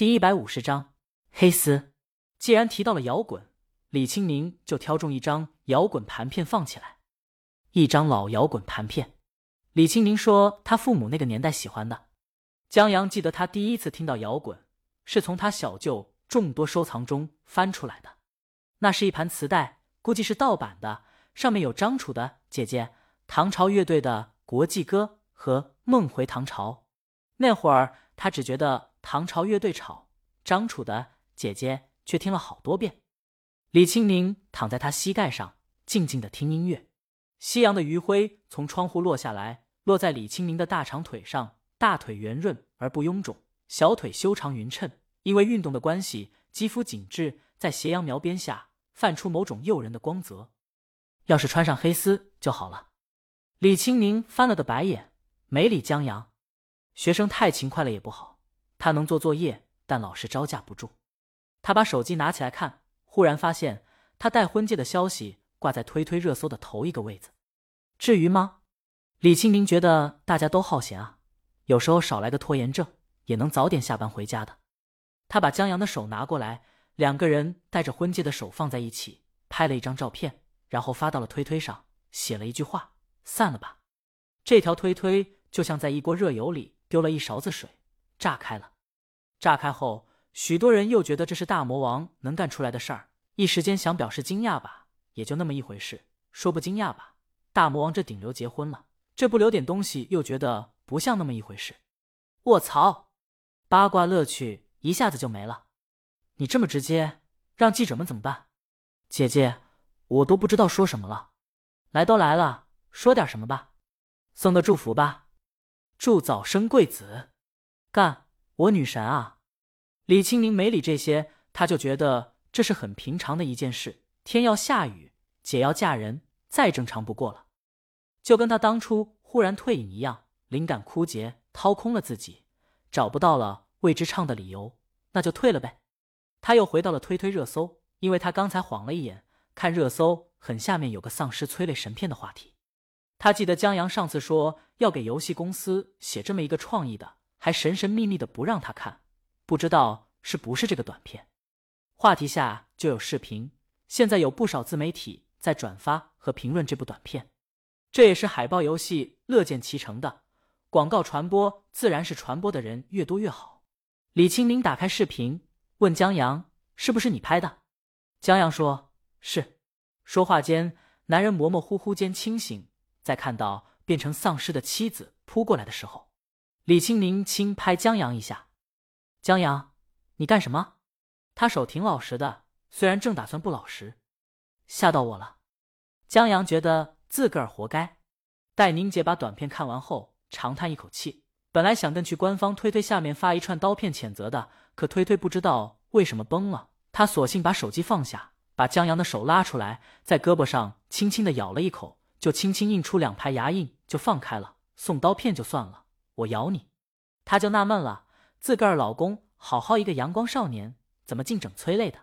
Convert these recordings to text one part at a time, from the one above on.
第一百五十章黑丝。既然提到了摇滚，李清宁就挑中一张摇滚盘片放起来。一张老摇滚盘片，李清宁说他父母那个年代喜欢的。江阳记得他第一次听到摇滚，是从他小舅众多收藏中翻出来的。那是一盘磁带，估计是盗版的，上面有张楚的《姐姐》、唐朝乐队的《国际歌》和《梦回唐朝》。那会儿他只觉得唐朝乐队吵，张楚的《姐姐》却听了好多遍。李青宁躺在他膝盖上，静静的听音乐。夕阳的余晖从窗户落下来，落在李青宁的大长腿上。大腿圆润而不臃肿，小腿修长匀称。因为运动的关系，肌肤紧致，在斜阳描边下泛出某种诱人的光泽。要是穿上黑丝就好了。李青宁翻了个白眼，没理江阳。学生太勤快了也不好，他能做作业，但老师招架不住。他把手机拿起来看，忽然发现他带婚戒的消息挂在推推热搜的头一个位子。至于吗？李清明觉得大家都好闲啊。有时候少来个拖延症，也能早点下班回家的。他把江阳的手拿过来，两个人戴着婚戒的手放在一起，拍了一张照片，然后发到了推推上，写了一句话：“散了吧。”这条推推就像在一锅热油里丢了一勺子水，炸开了。炸开后，许多人又觉得这是大魔王能干出来的事儿，一时间想表示惊讶吧，也就那么一回事；说不惊讶吧，大魔王这顶流结婚了，这不留点东西，又觉得。不像那么一回事，卧槽！八卦乐趣一下子就没了。你这么直接，让记者们怎么办？姐姐，我都不知道说什么了。来都来了，说点什么吧，送个祝福吧，祝早生贵子。干，我女神啊！李青宁没理这些，他就觉得这是很平常的一件事。天要下雨，姐要嫁人，再正常不过了。就跟他当初忽然退隐一样。灵感枯竭，掏空了自己，找不到了为之唱的理由，那就退了呗。他又回到了推推热搜，因为他刚才晃了一眼，看热搜很下面有个丧尸催泪神片的话题。他记得江阳上次说要给游戏公司写这么一个创意的，还神神秘秘的不让他看，不知道是不是这个短片。话题下就有视频，现在有不少自媒体在转发和评论这部短片，这也是海报游戏乐见其成的。广告传播自然是传播的人越多越好。李青明打开视频，问江阳：“是不是你拍的？”江阳说：“是。”说话间，男人模模糊糊间清醒，在看到变成丧尸的妻子扑过来的时候，李青宁轻拍江阳一下：“江阳，你干什么？”他手挺老实的，虽然正打算不老实，吓到我了。江阳觉得自个儿活该。待宁姐把短片看完后。长叹一口气，本来想跟去官方推推下面发一串刀片谴责的，可推推不知道为什么崩了。他索性把手机放下，把江阳的手拉出来，在胳膊上轻轻的咬了一口，就轻轻印出两排牙印，就放开了。送刀片就算了，我咬你，他就纳闷了，自个儿老公好好一个阳光少年，怎么净整催泪的？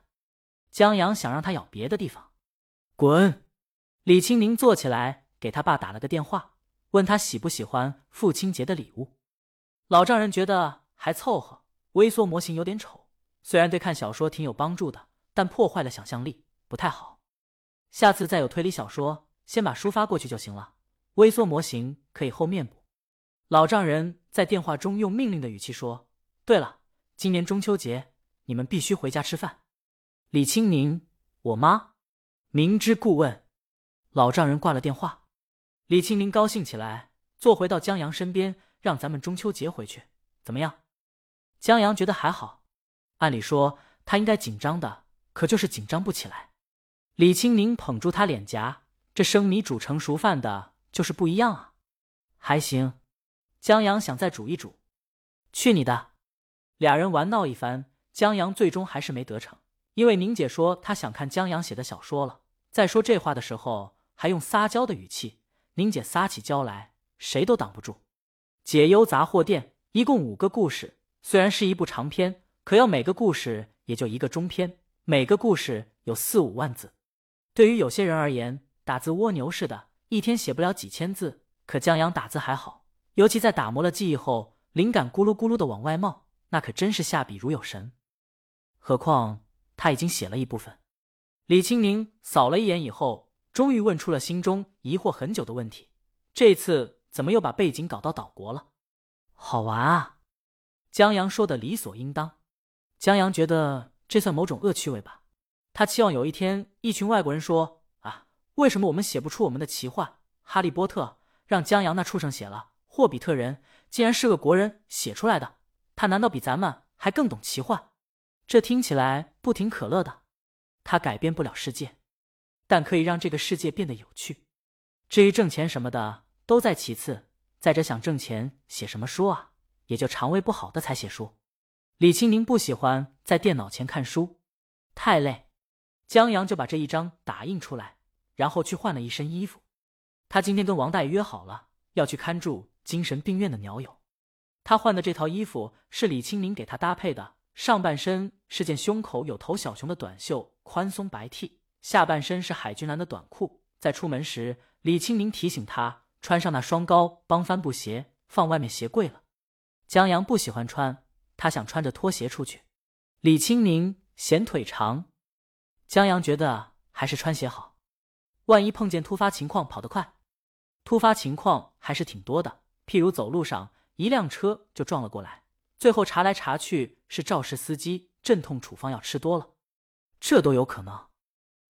江阳想让他咬别的地方，滚！李青宁坐起来给他爸打了个电话。问他喜不喜欢父亲节的礼物，老丈人觉得还凑合。微缩模型有点丑，虽然对看小说挺有帮助的，但破坏了想象力，不太好。下次再有推理小说，先把书发过去就行了。微缩模型可以后面补。老丈人在电话中用命令的语气说：“对了，今年中秋节你们必须回家吃饭。”李青宁，我妈，明知故问。老丈人挂了电话。李青宁高兴起来，坐回到江阳身边，让咱们中秋节回去，怎么样？江阳觉得还好，按理说他应该紧张的，可就是紧张不起来。李青宁捧住他脸颊，这生米煮成熟饭的，就是不一样啊。还行，江阳想再煮一煮。去你的！俩人玩闹一番，江阳最终还是没得逞，因为宁姐说她想看江阳写的小说了。在说这话的时候，还用撒娇的语气。宁姐撒起娇来，谁都挡不住。解忧杂货店一共五个故事，虽然是一部长篇，可要每个故事也就一个中篇，每个故事有四五万字。对于有些人而言，打字蜗牛似的，一天写不了几千字。可江阳打字还好，尤其在打磨了记忆后，灵感咕噜咕噜的往外冒，那可真是下笔如有神。何况他已经写了一部分。李青宁扫了一眼以后，终于问出了心中疑惑很久的问题：这次怎么又把背景搞到岛国了？好玩啊！江阳说的理所应当。江阳觉得这算某种恶趣味吧。他期望有一天，一群外国人说：“啊，为什么我们写不出我们的奇幻《哈利波特》？让江阳那畜生写了，霍比特人竟然是个国人写出来的，他难道比咱们还更懂奇幻？这听起来不挺可乐的。”他改变不了世界，但可以让这个世界变得有趣。至于挣钱什么的，都在其次。再者，想挣钱，写什么书啊？也就肠胃不好的才写书。李青宁不喜欢在电脑前看书，太累。江阳就把这一章打印出来，然后去换了一身衣服。他今天跟王大爷约好了，要去看住精神病院的鸟友。他换的这套衣服是李清明给他搭配的。上半身是件胸口有头小熊的短袖宽松白 T，下半身是海军蓝的短裤。在出门时，李清明提醒他穿上那双高帮帆布鞋，放外面鞋柜了。江阳不喜欢穿，他想穿着拖鞋出去。李清明嫌腿长，江阳觉得还是穿鞋好，万一碰见突发情况跑得快。突发情况还是挺多的，譬如走路上一辆车就撞了过来。最后查来查去是肇事司机镇痛处方药吃多了，这都有可能。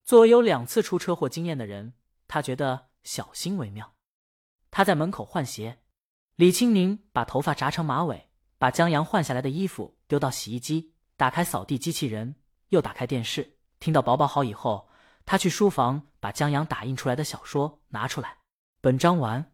作为有两次出车祸经验的人，他觉得小心为妙。他在门口换鞋，李青宁把头发扎成马尾，把江阳换下来的衣服丢到洗衣机，打开扫地机器人，又打开电视。听到宝宝好以后，他去书房把江阳打印出来的小说拿出来。本章完。